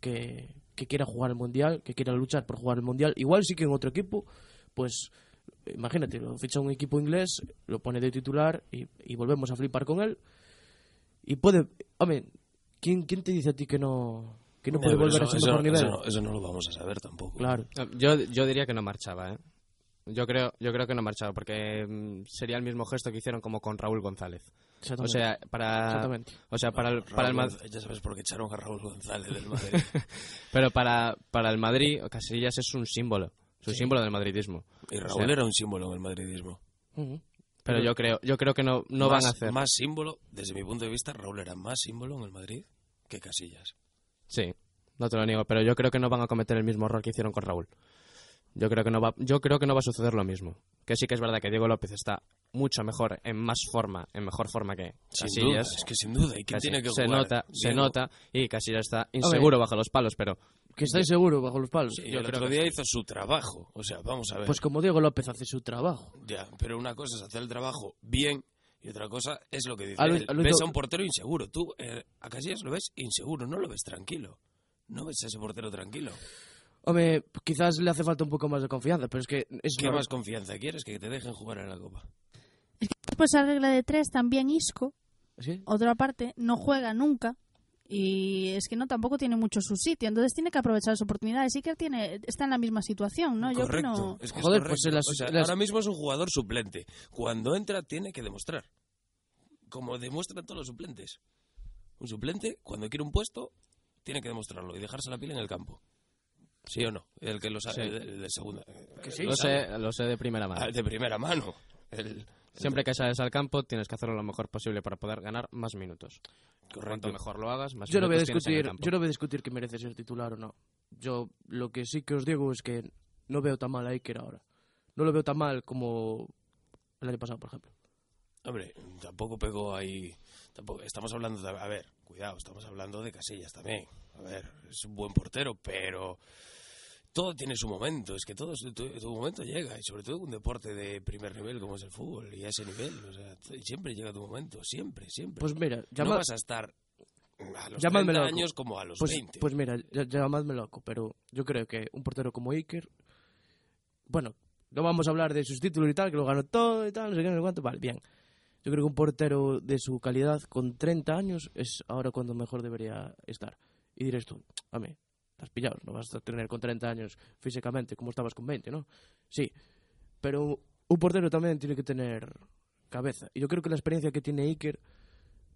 que, que quiera jugar el Mundial, que quiera luchar por jugar el Mundial. Igual sí que en otro equipo, pues imagínate, lo ficha un equipo inglés, lo pone de titular y, y volvemos a flipar con él. Y puede... Hombre, ¿quién, quién te dice a ti que no, que no puede volver eso- a eso- mejor nivel? Eso no, eso no lo vamos a saber tampoco. Claro. Yo, yo diría que no marchaba, ¿eh? Yo creo, yo creo que no marchaba, porque mm, sería el mismo gesto que hicieron como con Raúl González. O Exactamente. sea, para, o sea, para el, para el Raúl Gonz- Ya sabes por qué echaron a Raúl González del (laughs) Madrid. pero para, para el Madrid, Casillas es un símbolo, es un Sí. símbolo del madridismo. Y O Raúl sea, era un símbolo en el madridismo. Pero yo creo, yo creo que no, no Más- van a hacer. Más símbolo, desde mi punto de vista, Raúl era más símbolo en el Madrid que Casillas. Sí, no te lo niego, pero yo creo que no van a cometer el mismo error que hicieron con Raúl. Yo creo que no va, yo creo que no va a suceder lo mismo. Que sí que es verdad que Diego López está mucho mejor, en más forma, en mejor forma que Sin Casillas. duda, es que sin duda, ¿y quién tiene que se jugar? nota, se nota y Casillas está inseguro bajo los palos, pero Que está inseguro bajo los palos. Sí, Yo el creo otro que día hizo su trabajo. O sea, vamos a ver. Pues como Diego López hace su trabajo. Ya, pero una cosa es hacer el trabajo bien y otra cosa es lo que dice A lo- él. a lo Ves a un portero inseguro. Tú eh, a Casillas lo ves inseguro, no lo ves tranquilo. No ves a ese portero tranquilo. Hombre, quizás le hace falta un poco más de confianza, pero es que es ¿Qué normal. más confianza quieres? Que te dejen jugar en la Copa. Pues a regla de tres también Isco, ¿Sí? otra parte, no juega nunca y es que no tampoco tiene mucho su sitio, entonces tiene que aprovechar las oportunidades. Sí que tiene, está en la misma situación, ¿no? Yo Es que Joder, pues en las- O sea, en las- ahora mismo es un jugador suplente. Cuando entra tiene que demostrar. Como demuestran todos los suplentes. Un suplente, cuando quiere un puesto, tiene que demostrarlo y dejarse la piel en el campo. ¿Sí o no? El que lo sabe, Sí. el, el de segunda. Que sí, lo sabe. sé, lo sé de primera mano. Ah, de primera mano. El- Siempre que sales al campo tienes que hacerlo lo mejor posible para poder ganar más minutos. Cuanto mejor lo hagas, más Yo no voy a minutos tienes en el discutir, campo. yo no voy a discutir que merece ser titular o no. Yo lo que sí que os digo es que no veo tan mal a Iker ahora. No lo veo tan mal como el año pasado, por ejemplo. Hombre, tampoco pegó ahí. Tampoco, estamos hablando de. A ver, cuidado, estamos hablando de Casillas también. A ver, es un buen portero, pero. Todo tiene su momento, es que todo su- tu, tu momento llega, y sobre todo un deporte de primer nivel como es el fútbol, y a ese nivel, o sea, siempre llega tu momento, siempre, siempre. Pues mira, no llama- vas a estar a los llamadme 30 loco. años como a los pues, 20. Pues mira, llamadme loco, pero yo creo que un portero como Iker, bueno, no vamos a hablar de sus títulos y tal, que lo ganó todo y tal, no sé qué, no sé cuánto, vale, bien. Yo creo que un portero de su calidad con 30 años es ahora cuando mejor debería estar. Y diréis tú, a mí, estás pillado, no vas a tener con 30 años físicamente como estabas con 20, ¿no? Sí, pero un portero también tiene que tener cabeza. Y yo creo que la experiencia que tiene Iker,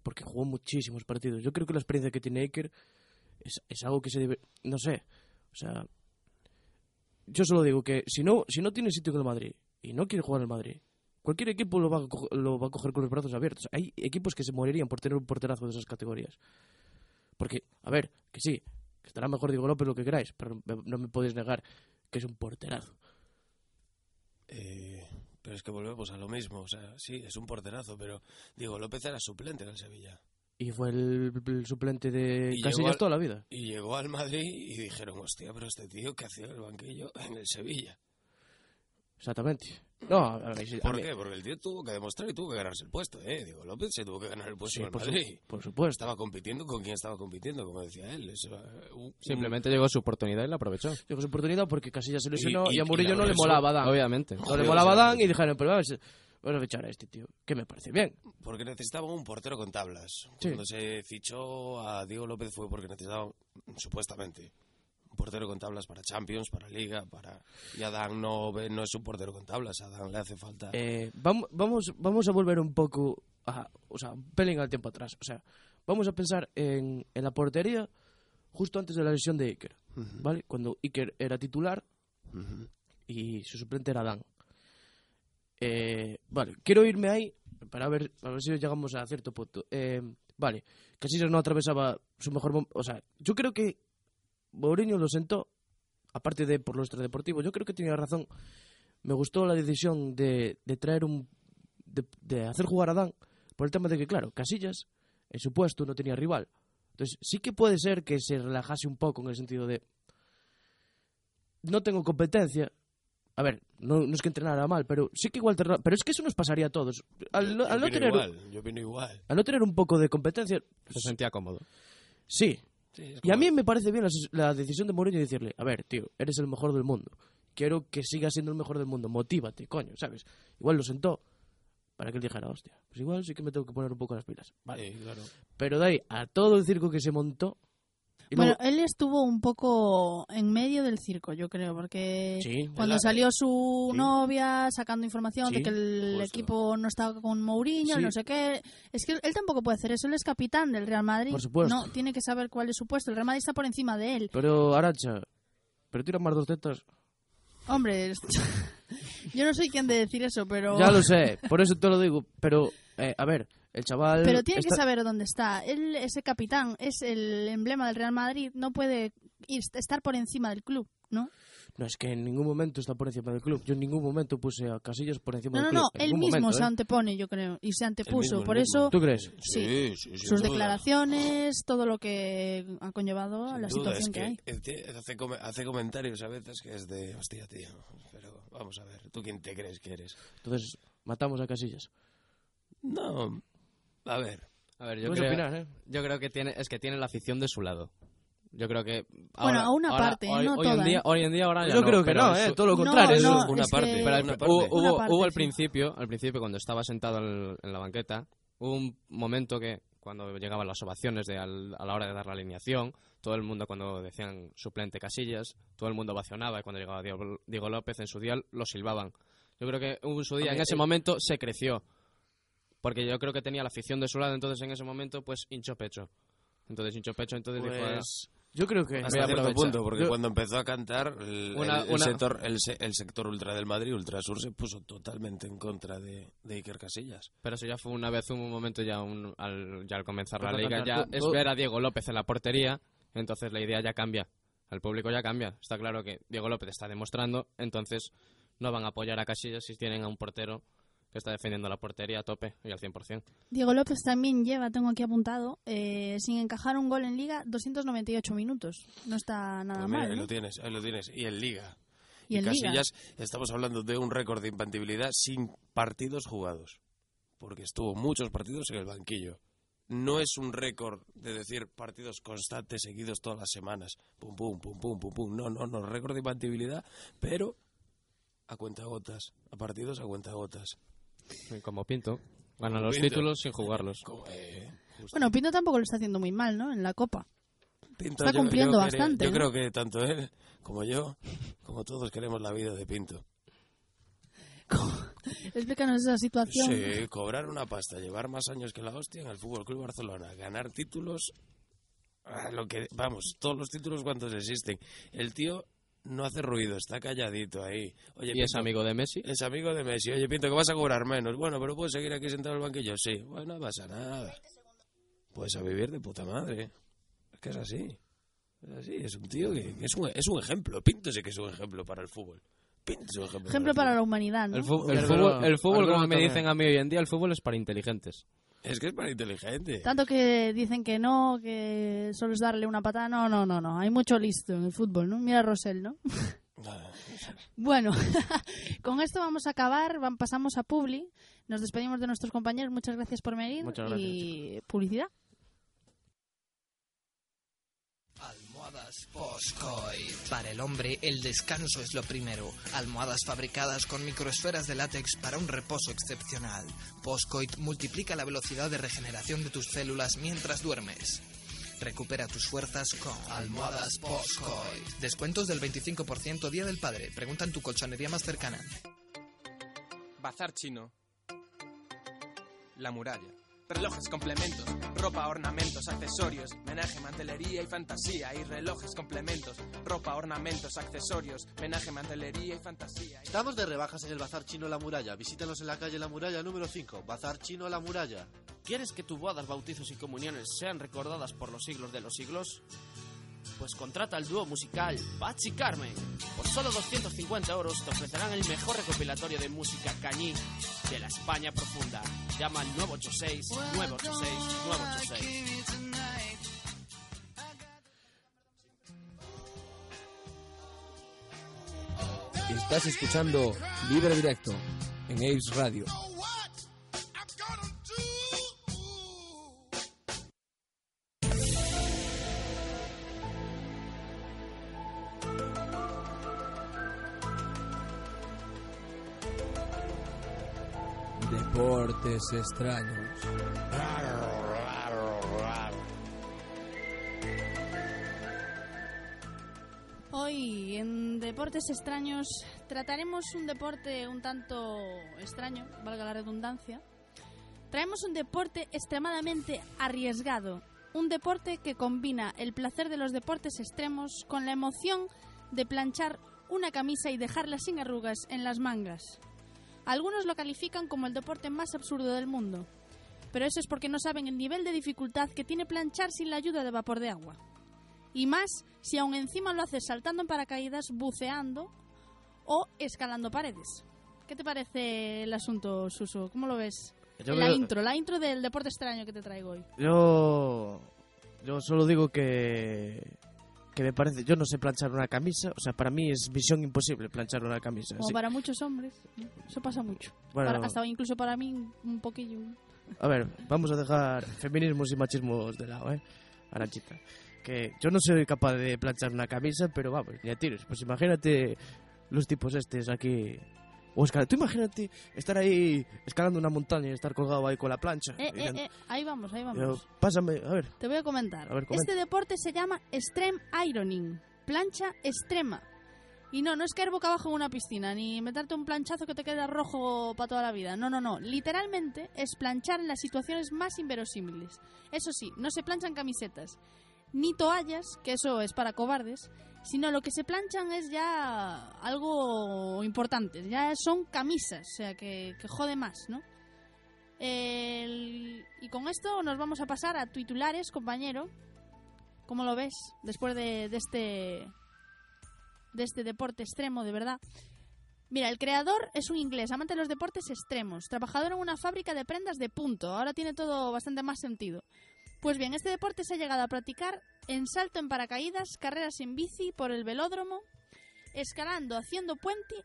porque jugó muchísimos partidos, yo creo que la experiencia que tiene Iker es, es algo que se debe, no sé, o sea, yo solo digo que si no, si no tiene sitio en el Madrid y no quiere jugar el Madrid, cualquier equipo lo va, lo va a coger con los brazos abiertos. Hay equipos que se morirían por tener un porterazo de esas categorías. Porque, a ver, que sí, Que estará mejor Diego López lo que queráis, pero no me podéis negar que es un porterazo. Eh, pero es que volvemos a lo mismo. O sea, sí, es un porterazo, pero Diego López era suplente en el Sevilla. Y fue el, el suplente de Y Casillas al- toda la vida. Y llegó al Madrid y dijeron, hostia, pero este tío que hacía el banquillo en el Sevilla. Exactamente. No, a ver, sí, a ¿Por mí- qué? Porque el tío tuvo que demostrar y tuvo que ganarse el puesto, ¿eh? Diego López se tuvo que ganar el puesto Sí, en el por su- Madrid. por supuesto. Estaba compitiendo con quien estaba compitiendo, como decía él. Eso, eh, un- Simplemente llegó su oportunidad y la aprovechó. Llegó su oportunidad porque Casillas se lesionó y, y- a y Murillo la no le molaba Dan. Obviamente. No le molaba Dan y dijeron, pero vamos, vamos a fichar a este tío, que me parece bien. Porque necesitaban un portero con tablas. Sí. Cuando se fichó a Diego López fue porque necesitaban, supuestamente, un portero con tablas para Champions, para Liga, para... Y Adán no, no es un portero con tablas, a Adán le hace falta... Eh, vamos, vamos, vamos a volver un poco, a, o sea, un pelín al tiempo atrás. O sea, vamos a pensar en, en la portería justo antes de la lesión de Iker, ¿vale? Cuando Iker era titular y su suplente era Dan. Eh, vale, quiero irme ahí para ver, a ver si llegamos a cierto punto. Eh, vale, Casillas no atravesaba su mejor momento. O sea, yo creo que Mourinho lo sentó, aparte de por lo extradeportivo, yo creo que tenía razón. Me gustó la decisión de, de traer un. De, de hacer jugar a Dan, por el tema de que, claro, Casillas, en su puesto, no tenía rival. Entonces, sí que puede ser que se relajase un poco en el sentido de. No tengo competencia. A ver, no, no es que entrenara mal, pero sí que igual. te Pero es que eso nos pasaría a todos. Al, no- Yo al no opino tener, igual, yo igual. al no tener un poco de competencia. Se sentía cómodo. Sí. Sí, Y a mí me parece bien la, la decisión de Mourinho de decirle, a ver, tío, eres el mejor del mundo. Quiero que sigas siendo el mejor del mundo. Motívate, coño, ¿sabes? Igual lo sentó para que él dijera, hostia, pues igual sí que me tengo que poner un poco las pilas. Vale. Sí, claro. Pero de ahí a todo el circo que se montó... Bueno, luego- él estuvo un poco en medio del circo, yo creo, porque Sí. cuando salió su Sí. novia sacando información de que el justo. equipo no estaba con Mourinho, no sé qué, es que él tampoco puede hacer eso, él es capitán del Real Madrid. Por supuesto. No, tiene que saber cuál es su puesto, el Real Madrid está por encima de él. Pero, Aracha, pero tira más dos tetas. Hombre, (laughs) yo no soy quien de decir eso, pero... Ya lo sé, por eso te lo digo. Pero, eh, a ver, el chaval... Pero tiene que saber dónde está. Él, ese capitán, es el emblema del Real Madrid, no puede ir, estar por encima del club, ¿no? No, es que en ningún momento está por encima del club. Yo en ningún momento puse a Casillas por encima No, no, del no, club. En él ningún mismo momento, se ¿eh? antepone, yo creo, y se antepuso. mismo, por eso, ¿Tú crees? Sí. Sí, sí, sin sus duda. declaraciones, todo lo que ha conllevado a la Sin duda, situación es que, hay. Hace, come- hace comentarios a veces que es de, hostia, tío. Pero vamos a ver, ¿tú quién te crees que eres? Entonces, matamos a Casillas. No, a ver. A ver, yo creo, opinar, ¿eh? yo creo que tiene, es que tiene la afición de su lado. Yo creo que Bueno, a una ahora- parte, hoy, no hoy en toda, día, ¿eh? hoy en día ahora ya Yo no, creo que pero no, en ¿eh? Todo lo contrario. no, una es parte, que- Pero al- una parte. hubo, Una hubo- parte, hubo al principio, al principio cuando estaba sentado en, en la banqueta, hubo un momento que cuando llegaban las ovaciones de al- a la hora de dar la alineación, todo el mundo cuando decían suplente Casillas, todo el mundo ovacionaba y cuando llegaba Diego, Diego López en su día lo silbaban. Yo creo que hubo en su día, en ese eh, momento se creció. Porque yo creo que tenía la afición de su lado, entonces en ese momento pues hinchó pecho. Entonces hinchó pecho, entonces dijo, "Ah, Pues, yo creo que... Hasta a cierto punto, porque Yo- cuando empezó a cantar, el, Una- el- el una- sector, el, se- el sector ultra del Madrid, Ultrasur, se puso totalmente en contra de, de Iker Casillas. Pero eso ya fue una vez, un momento ya, un- al, ya al comenzar la liga, cantar ya es ver a Diego López en la portería, entonces la idea ya cambia. El público ya cambia. Está claro que Diego López está demostrando, entonces no van a apoyar a Casillas si tienen a un portero que está defendiendo la portería a tope y al 100%. Diego López también lleva, tengo aquí apuntado, eh, sin encajar un gol en Liga, 298 minutos. No está nada Pues mira, mal. ahí ¿no? lo tienes, ahí lo tienes. Y en Liga. Y en Liga. Casillas, estamos hablando de un récord de infantibilidad sin partidos jugados. Porque estuvo muchos partidos en el banquillo. No es un récord de decir partidos constantes, seguidos todas las semanas. Pum, pum, pum, pum, pum, pum. No, no, no. Récord de infantibilidad, pero a cuentagotas. A partidos a cuentagotas. Y Como Pinto. Gana los Pinto. títulos sin jugarlos. Eh. Bueno, Pinto tampoco lo está haciendo muy mal, ¿no? En la Copa. Pinto, está yo- cumpliendo yo creo- bastante, Yo ¿no? creo que tanto él como yo, como todos queremos la vida de Pinto. (laughs) Explícanos esa situación. Sí, cobrar una pasta, llevar más años que la hostia en el Fútbol Club Barcelona, ganar títulos, lo que vamos, todos los títulos cuantos existen. El tío no hace ruido, está calladito ahí. Oye, Y es Pinto, amigo de Messi. Es amigo de Messi. Oye, Pinto, que vas a cobrar menos. Bueno, pero puedes seguir aquí sentado en el banquillo. Sí, bueno, no pasa nada. Pues a vivir de puta madre. Es que es así. Sí, es un tío que, que es, un, es un ejemplo. Píntese que es un ejemplo para el fútbol. Píntese un ejemplo. Ejemplo para para la humanidad, ¿no? El, fu- el fútbol, el fútbol, como me dicen a mí hoy en día, el fútbol es para inteligentes. Es que es para inteligente. Tanto que dicen que no, que solo es darle una patada. No, no, no, no. Hay mucho listo en el fútbol, ¿no? Mira a Rosell, ¿no? (laughs) Bueno, (laughs) con esto vamos a acabar. Pasamos a Publi. Nos despedimos de nuestros compañeros. Muchas gracias por venir. Muchas Y publicidad. Almohadas Postcoit. Para el hombre, el descanso es lo primero. Almohadas fabricadas con microesferas de látex para un reposo excepcional. Postcoit multiplica la velocidad de regeneración de tus células mientras duermes. Recupera tus fuerzas con Almohadas Postcoit. Descuentos del 25% Día del Padre. Pregunta en tu colchonería más cercana. Bazar chino. La muralla. Relojes, complementos, ropa, ornamentos, accesorios, menaje, mantelería y fantasía. Y relojes, complementos, ropa, ornamentos, accesorios, menaje, mantelería y fantasía. Estamos de rebajas en el Bazar Chino La Muralla. Visítanos en la calle La Muralla número 5. Bazar Chino La Muralla. ¿Quieres que tus bodas, bautizos y comuniones sean recordadas por los siglos de los siglos? Pues contrata al dúo musical Bats Carmen. Por solo 250 euros te ofrecerán el mejor recopilatorio de música cañí de la España profunda. Llama al 986 986 986. Estás escuchando Libre Directo en Ace Radio. Deportes extraños. Hoy en Deportes Extraños trataremos un deporte un tanto extraño, valga la redundancia. Traemos un deporte extremadamente arriesgado, un deporte que combina el placer de los deportes extremos con la emoción de planchar una camisa y dejarla sin arrugas en las mangas. Algunos lo califican como el deporte más absurdo del mundo, pero eso es porque no saben el nivel de dificultad que tiene planchar sin la ayuda de vapor de agua. Y más si aún encima lo haces saltando en paracaídas, buceando o escalando paredes. ¿Qué te parece el asunto, Suso? ¿Cómo lo ves? Yo la veo- intro, la intro del deporte extraño que te traigo hoy. Yo, yo solo digo que, que me parece, yo no sé planchar una camisa, o sea, para mí es misión imposible planchar una camisa. Como para muchos hombres, ¿no? eso pasa mucho. Bueno. Para- hasta incluso para mí un poquillo. A ver, vamos a dejar feminismos y machismos de lado, ¿eh? Aranchita. Que yo no soy capaz de planchar una camisa, pero vamos, ni a tiros. Pues imagínate los tipos estos aquí. O escalar. Tú imagínate estar ahí escalando una montaña y estar colgado ahí con la plancha. Eh, eh, eh, ahí vamos, ahí yo, vamos. pásame, a ver. Te voy a comentar. A ver, comenta. este deporte se llama Extreme Ironing, plancha extrema. Y no, no es caer boca abajo en una piscina, ni meterte un planchazo que te queda rojo para toda la vida. No, no, no. Literalmente es planchar en las situaciones más inverosímiles. Eso sí, no se planchan camisetas, ni toallas, que eso es para cobardes, sino lo que se planchan es ya algo importante. Ya son camisas, o sea, que, que jode más, ¿no? El- Y con esto nos vamos a pasar a titulares, compañero. ¿Cómo lo ves después de, de este de este deporte extremo, de verdad? Mira, el creador es un inglés, amante de los deportes extremos, trabajador en una fábrica de prendas de punto. Ahora tiene todo bastante más sentido. Pues bien, este deporte se ha llegado a practicar en salto en paracaídas, carreras en bici por el velódromo, escalando, haciendo puente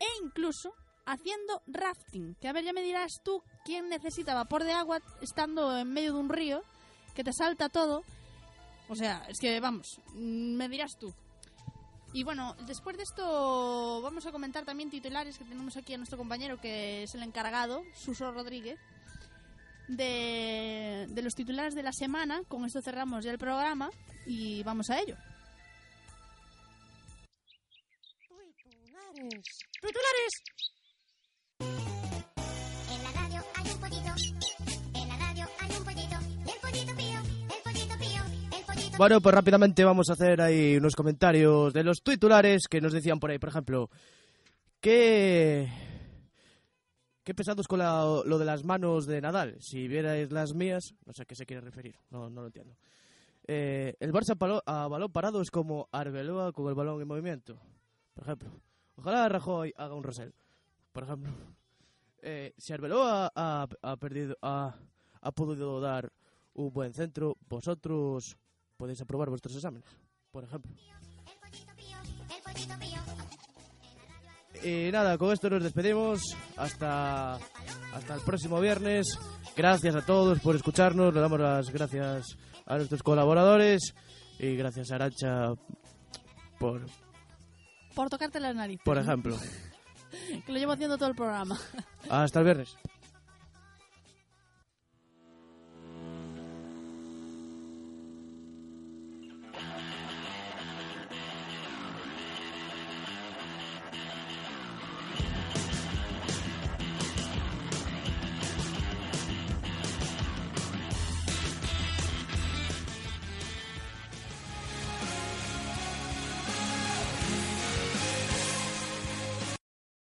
e incluso haciendo rafting. Que a ver, ya me dirás tú quién necesita vapor de agua estando en medio de un río que te salta todo. O sea, es que vamos, me dirás tú. Y bueno, después de esto vamos a comentar también titulares que tenemos aquí a nuestro compañero que es el encargado, Suso Rodríguez, de, de los titulares de la semana. Con esto cerramos ya el programa y vamos a ello. ¡Titulares! En la radio hay un pollito. En la radio hay un pollito. El pollito pío, el pollito pío, el pollito Bueno, pues rápidamente vamos a hacer ahí unos comentarios de los titulares que nos decían por ahí, por ejemplo, que... Qué pesados con la- lo de las manos de Nadal. Si vierais las mías, no sé a qué se quiere referir, no, no lo entiendo. Eh, el Barça palo- a balón parado es como Arbeloa con el balón en movimiento. Por ejemplo. Ojalá Rajoy haga un Rosell. Por ejemplo. Eh, si Arbeloa ha, ha perdido, ha, ha podido dar un buen centro, vosotros podéis aprobar vuestros exámenes. Por ejemplo. Y nada, con esto nos despedimos. Hasta, hasta el próximo viernes. Gracias a todos por escucharnos. Le damos las gracias a nuestros colaboradores. Y gracias a Arancha por, Por tocarte las narices. por ejemplo. (laughs) que lo llevo haciendo todo el programa. Hasta el viernes.